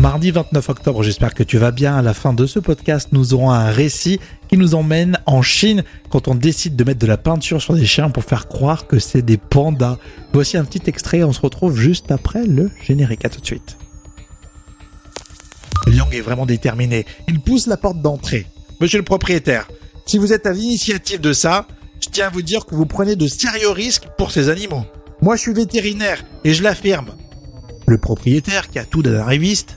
Mardi 29 octobre, j'espère que tu vas bien. À la fin de ce podcast, nous aurons un récit qui nous emmène en Chine quand on décide de mettre de la peinture sur des chiens pour faire croire que c'est des pandas. Voici un petit extrait, on se retrouve juste après le générique. À tout de suite. Liang est vraiment déterminé. Il pousse la porte d'entrée. Monsieur le propriétaire, si vous êtes à l'initiative de ça, je tiens à vous dire que vous prenez de sérieux risques pour ces animaux. Moi, je suis vétérinaire et je l'affirme. Le propriétaire, qui a tout d'un arriviste,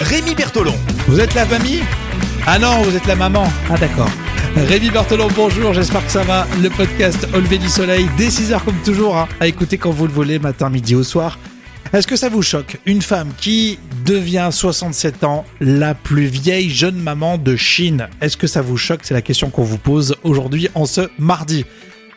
Rémi Bertolon. Vous êtes la famille? Ah non, vous êtes la maman. Ah d'accord. Rémi Bertolon, bonjour, j'espère que ça va. Le podcast Au lever du soleil, dès 6h comme toujours, hein, à écouter quand vous le voulez, matin, midi au soir. Est-ce que ça vous choque? Une femme qui devient 67 ans, la plus vieille jeune maman de Chine. Est-ce que ça vous choque? C'est la question qu'on vous pose aujourd'hui en ce mardi.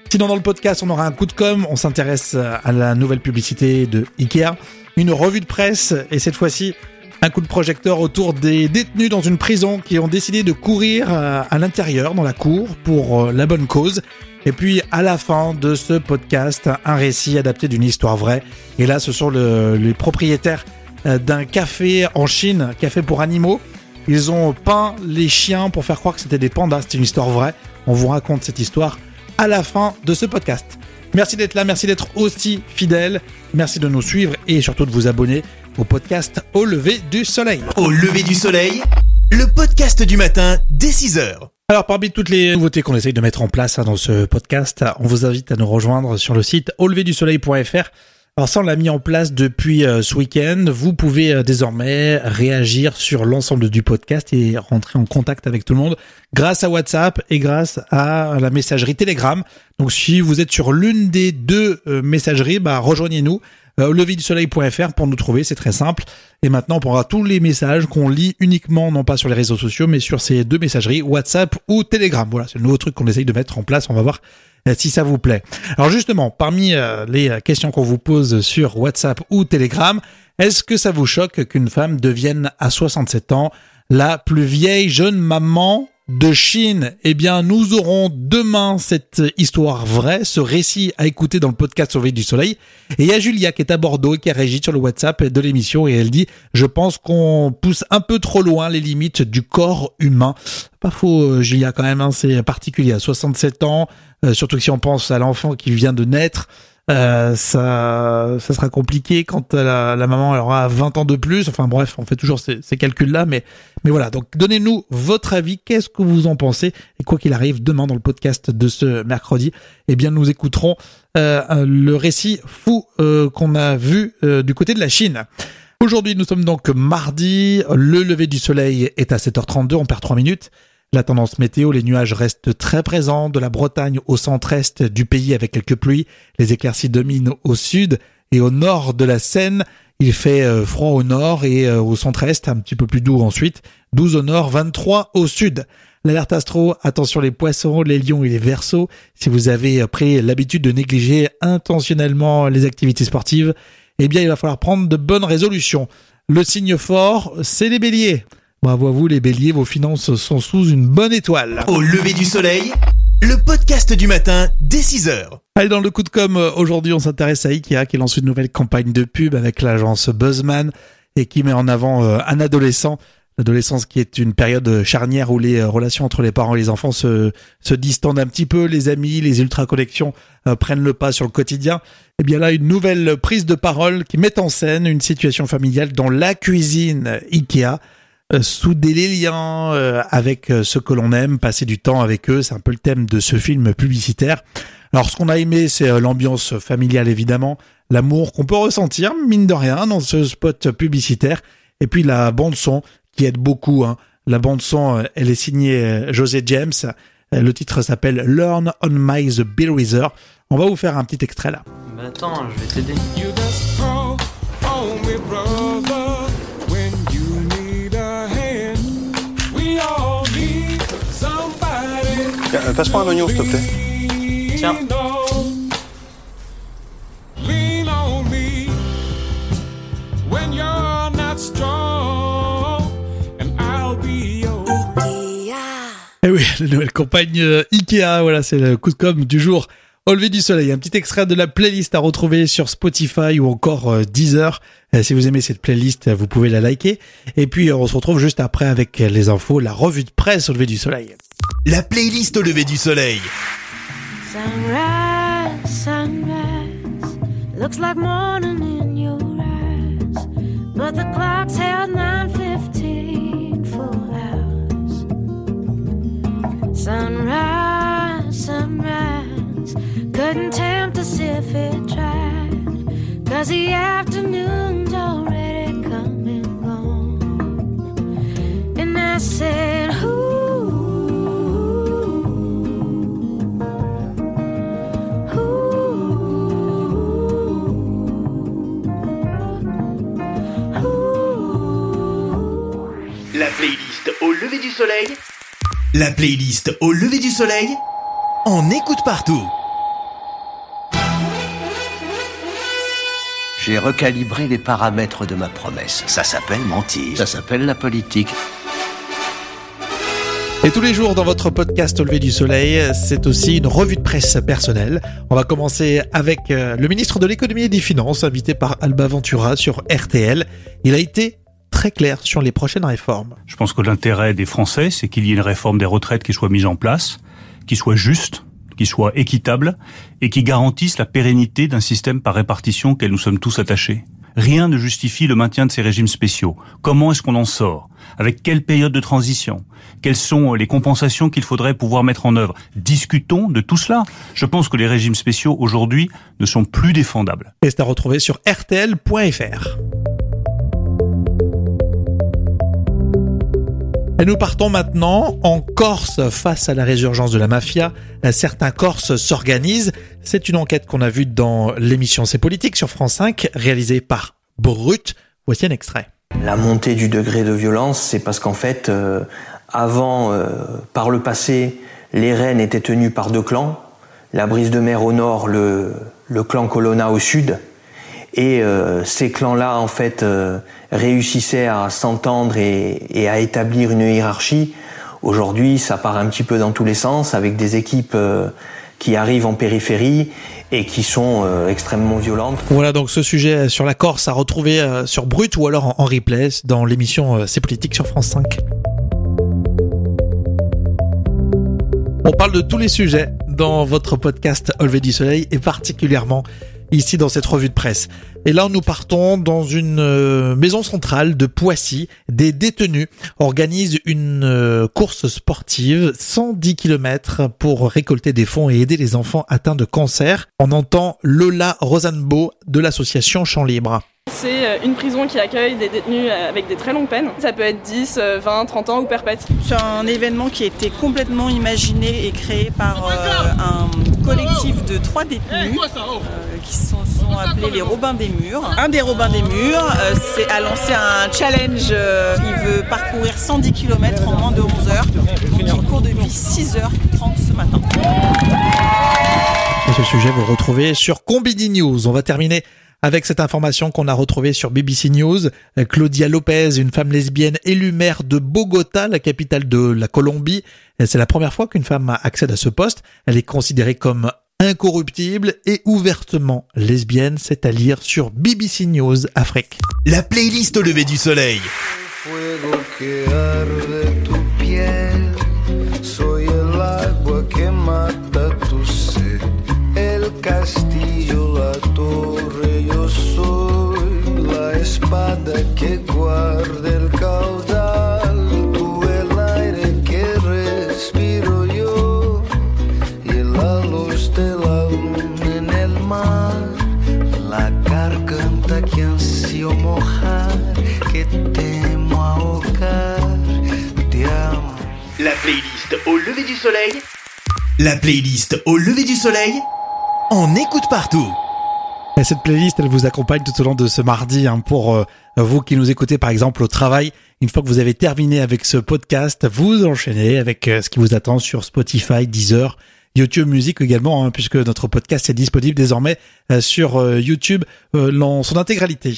Sinon dans le podcast, on aura un coup de com', on s'intéresse à la nouvelle publicité de Ikea, une revue de presse et cette fois-ci un coup de projecteur autour des détenus dans une prison qui ont décidé de courir euh, à l'intérieur, dans la cour, pour euh, la bonne cause. Et puis, à la fin de ce podcast, un récit adapté d'une histoire vraie. Et là, ce sont le, les propriétaires euh, d'un café en Chine, café pour animaux. Ils ont peint les chiens pour faire croire que c'était des pandas. C'est une histoire vraie. On vous raconte cette histoire à la fin de ce podcast. Merci d'être là, merci d'être aussi fidèle, merci de nous suivre et surtout de vous abonner au podcast Au lever du soleil. Au lever du soleil, le podcast du matin dès 6h. Alors parmi toutes les nouveautés qu'on essaye de mettre en place hein, dans ce podcast, on vous invite à nous rejoindre sur le site auleverdusoleil.fr. Alors ça, on l'a mis en place depuis euh, ce week-end. Vous pouvez euh, désormais réagir sur l'ensemble du podcast et rentrer en contact avec tout le monde grâce à WhatsApp et grâce à la messagerie Telegram. Donc si vous êtes sur l'une des deux euh, messageries, bah, rejoignez-nous euh, pour nous trouver, c'est très simple. Et maintenant, on prendra tous les messages qu'on lit uniquement, non pas sur les réseaux sociaux, mais sur ces deux messageries, WhatsApp ou Telegram. Voilà, c'est le nouveau truc qu'on essaye de mettre en place. On va voir euh, si ça vous plaît. Alors justement, parmi euh, les questions qu'on vous pose sur WhatsApp ou Telegram, est-ce que ça vous choque qu'une femme devienne à 67 ans la plus vieille jeune maman de Chine, eh bien, nous aurons demain cette histoire vraie, ce récit à écouter dans le podcast Sauvé du Soleil. Et il y a Julia qui est à Bordeaux et qui a réagi sur le WhatsApp de l'émission et elle dit, je pense qu'on pousse un peu trop loin les limites du corps humain. Pas faux, euh, Julia, quand même, hein, c'est particulier. À 67 ans, euh, surtout si on pense à l'enfant qui vient de naître, euh, ça, ça sera compliqué quand la, la, maman aura 20 ans de plus. Enfin bref, on fait toujours ces, ces calculs-là, mais mais voilà. Donc donnez-nous votre avis. Qu'est-ce que vous en pensez? Et quoi qu'il arrive, demain dans le podcast de ce mercredi, eh bien nous écouterons euh, le récit fou euh, qu'on a vu euh, du côté de la Chine. Aujourd'hui, nous sommes donc mardi. Le lever du soleil est à 7h32. On perd 3 minutes. La tendance météo, les nuages restent très présents de la Bretagne au centre-est du pays avec quelques pluies. Les éclaircies dominent au sud et au nord de la Seine. Il fait euh, froid au nord et euh, au centre-est, un petit peu plus doux ensuite. 12 au nord, 23 au sud. L'alerte astro, attention les poissons, les lions et les versos. Si vous avez pris l'habitude de négliger intentionnellement les activités sportives, eh bien il va falloir prendre de bonnes résolutions. Le signe fort, c'est les béliers. Bravo à vous les béliers, vos finances sont sous une bonne étoile. Au lever du soleil, le podcast du matin dès 6h. Allez, dans le coup de com, aujourd'hui on s'intéresse à Ikea qui lance une nouvelle campagne de pub avec l'agence Buzzman et qui met en avant euh, un adolescent. L'adolescence qui est une période charnière où les relations entre les parents et les enfants se, se distendent un petit peu, les amis, les ultra-collections euh, prennent le pas sur le quotidien. Et bien là, une nouvelle prise de parole qui met en scène une situation familiale dans la cuisine Ikea. Euh, souder les liens euh, avec euh, ceux que l'on aime, passer du temps avec eux, c'est un peu le thème de ce film publicitaire. Alors ce qu'on a aimé, c'est l'ambiance familiale évidemment, l'amour qu'on peut ressentir, mine de rien, dans ce spot publicitaire, et puis la bande son qui aide beaucoup. Hein. La bande son, elle est signée José James. Le titre s'appelle Learn on My The Bill. On va vous faire un petit extrait là. Mais attends, je vais t'aider. Euh, Passe-moi un oignon, s'il te plaît. Tiens. Eh oui, la nouvelle campagne euh, Ikea, voilà, c'est le coup de com' du jour. Au lever du soleil, un petit extrait de la playlist à retrouver sur Spotify ou encore euh, Deezer. Euh, Si vous aimez cette playlist, vous pouvez la liker. Et puis, euh, on se retrouve juste après avec les infos, la revue de presse au lever du soleil. La playlist au lever du soleil. Sunrise, sunrise, looks like morning in your eyes, but the clock's held 9:15 full hours. Sunrise, couldn't tempt us if it tried, 'cause the afternoon's already come and gone. And I said. La playlist au lever du soleil. La playlist au lever du soleil. On écoute partout. J'ai recalibré les paramètres de ma promesse. Ça s'appelle mentir. Ça s'appelle la politique. Et tous les jours dans votre podcast Au lever du soleil, c'est aussi une revue de presse personnelle. On va commencer avec euh, le ministre de l'économie et des finances, invité par Alba Ventura sur RTL. Il a été très clair sur les prochaines réformes. Je pense que l'intérêt des Français, c'est qu'il y ait une réforme des retraites qui soit mise en place, qui soit juste, qui soit équitable et qui garantisse la pérennité d'un système par répartition auquel nous sommes tous attachés. Rien ne justifie le maintien de ces régimes spéciaux. Comment est-ce qu'on en sort? Avec quelle période de transition? Quelles sont les compensations qu'il faudrait pouvoir mettre en œuvre? Discutons de tout cela. Je pense que les régimes spéciaux aujourd'hui ne sont plus défendables. Et c'est à retrouver sur rtl.fr. Et nous partons maintenant en Corse face à la résurgence de la mafia. Certains Corses s'organisent. C'est une enquête qu'on a vue dans l'émission C'est politique sur France 5, réalisée par Brut. Voici un extrait. La montée du degré de violence, c'est parce qu'en fait, euh, avant, euh, par le passé, les rennes étaient tenues par deux clans. La brise de mer au nord, le clan Colonna au sud. Et euh, ces clans-là, en fait, euh, réussissaient à s'entendre et, et à établir une hiérarchie. Aujourd'hui, ça part un petit peu dans tous les sens, avec des équipes euh, qui arrivent en périphérie et qui sont euh, extrêmement violentes. Voilà donc ce sujet sur la Corse à retrouver euh, sur Brut ou alors en, replay dans l'émission euh, C'est politique sur France 5. On parle de tous les sujets dans votre podcast lever du soleil et particulièrement ici dans cette revue de presse. Et là, nous partons dans une euh, maison centrale de Poissy. Des détenus organisent une euh, course sportive 110 km pour récolter des fonds et aider les enfants atteints de cancer. On entend Lola Rosanbo de l'association Champ Libre. C'est euh, une prison qui accueille des détenus euh, avec des très longues peines. Ça peut être 10, euh, 20, 30 ans ou perpète. C'est un événement qui a été complètement imaginé et créé par euh, un collectif de trois détenus euh, qui se sont, sont appelés les Robins des Murs. Un des Robins des Murs euh, c'est- a lancé un challenge. euh, il veut parcourir 110 km en moins de 11 heures. Donc il court depuis 6h30 ce matin. Et ce sujet, vous retrouvez sur Combini News. On va terminer avec cette information qu'on a retrouvée sur BBC News. Claudia Lopez, une femme lesbienne élue maire de Bogota, la capitale de la Colombie. C'est la première fois qu'une femme accède à ce poste. Elle est considérée comme incorruptible et ouvertement lesbienne. C'est à lire sur BBC News Afrique. La playlist au lever du soleil. Lever du soleil. La playlist au lever du soleil. On écoute partout. Et cette playlist, elle vous accompagne tout au long de ce mardi hein, pour euh, vous qui nous écoutez par exemple au travail. Une fois que vous avez terminé avec ce podcast, vous enchaînez avec euh, ce qui vous attend sur Spotify, Deezer, YouTube Music également, hein, puisque notre podcast est disponible désormais euh, sur euh, YouTube euh, dans son intégralité.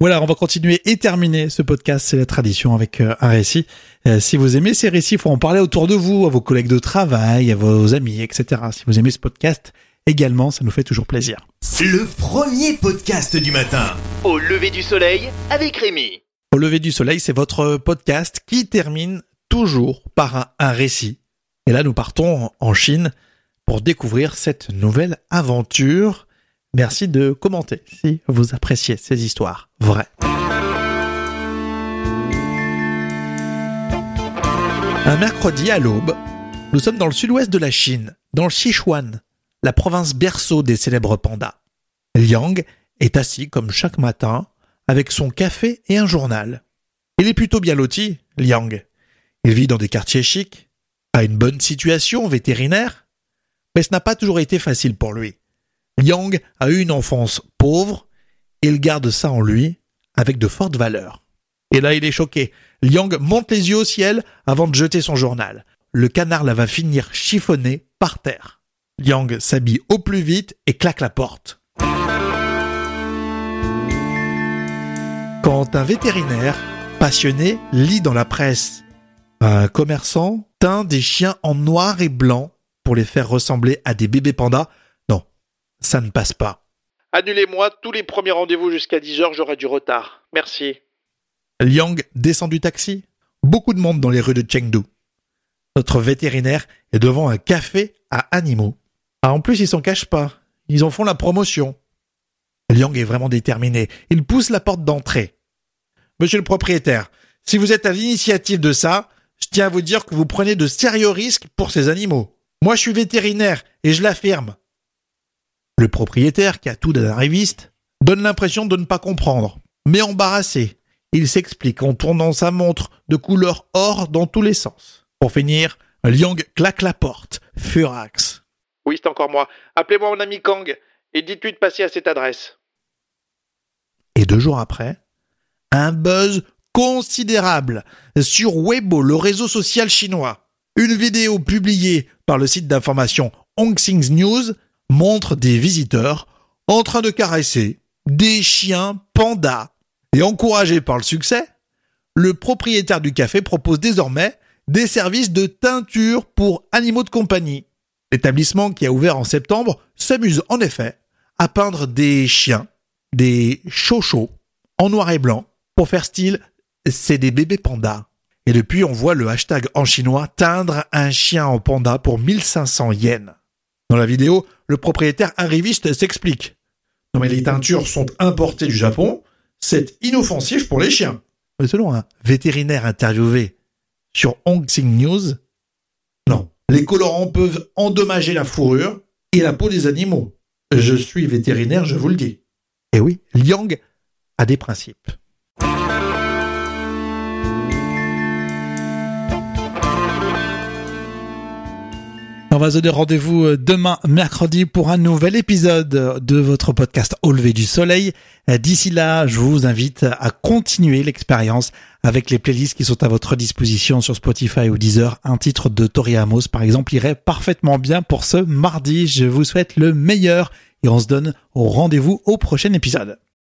Voilà, on va continuer et terminer ce podcast, c'est la tradition avec euh, un récit. Euh, si vous aimez ces récits, il faut en parler autour de vous, à vos collègues de travail, à vos amis, etc. Si vous aimez ce podcast, également, ça nous fait toujours plaisir. Le premier podcast du matin. Au lever du soleil avec Rémi. Au lever du soleil, c'est votre podcast qui termine toujours par un, un récit. Et là, nous partons en Chine pour découvrir cette nouvelle aventure. Merci de commenter si vous appréciez ces histoires vraies. Un mercredi à l'aube, nous sommes dans le sud-ouest de la Chine, dans le Sichuan, la province berceau des célèbres pandas. Liang est assis comme chaque matin avec son café et un journal. Il est plutôt bien loti, Liang. Il vit dans des quartiers chics, a une bonne situation vétérinaire, mais ce n'a pas toujours été facile pour lui. Liang a eu une enfance pauvre, et il garde ça en lui avec de fortes valeurs. Et là, il est choqué. Liang monte les yeux au ciel avant de jeter son journal. Le canard la va finir chiffonner par terre. Liang s'habille au plus vite et claque la porte. Quand un vétérinaire passionné lit dans la presse un commerçant teint des chiens en noir et blanc pour les faire ressembler à des bébés pandas, non, ça ne passe pas. Annulez-moi tous les premiers rendez-vous jusqu'à 10h, j'aurai du retard. Merci. Liang descend du taxi. Beaucoup de monde dans les rues de Chengdu. Notre vétérinaire est devant un café à animaux. Ah, en plus, ils s'en cachent pas. Ils en font la promotion. Liang est vraiment déterminé. Il pousse la porte d'entrée. Monsieur le propriétaire, si vous êtes à l'initiative de ça, je tiens à vous dire que vous prenez de sérieux risques pour ces animaux. Moi, je suis vétérinaire et je l'affirme. Le propriétaire, qui a tout d'un arriviste, donne l'impression de ne pas comprendre. Mais embarrassé, il s'explique en tournant sa montre de couleur or dans tous les sens. Pour finir, Liang claque la porte, furax. Oui, c'est encore moi. Appelez-moi mon ami Kang et dites-lui de passer à cette adresse. Et deux jours après, un buzz considérable sur Weibo, le réseau social chinois. Une vidéo publiée par le site d'information Hongxing News montre des visiteurs en train de caresser des chiens pandas. Et encouragé par le succès, le propriétaire du café propose désormais des services de teinture pour animaux de compagnie. L'établissement qui a ouvert en septembre s'amuse en effet à peindre des chiens, des chochos, en noir et blanc, pour faire style c'est des bébés pandas. Et depuis, on voit le hashtag en chinois teindre un chien en panda pour 1500 yens. Dans la vidéo, le propriétaire arriviste s'explique. Non mais les teintures sont importées du Japon, c'est inoffensif pour les chiens. Mais selon un vétérinaire interviewé sur Hongxing News, non, les colorants peuvent endommager la fourrure et la peau des animaux. Je suis vétérinaire, je vous le dis. Et oui, Liang a des principes. On va se donner rendez-vous euh, demain, mercredi, pour un nouvel épisode de votre podcast Au lever du soleil. Euh, D'ici là, je vous invite à continuer l'expérience avec les playlists qui sont à votre disposition sur Spotify ou Deezer. Un titre de Tori Amos, par exemple, irait parfaitement bien pour ce mardi. Je vous souhaite le meilleur et on se donne au rendez-vous au prochain épisode.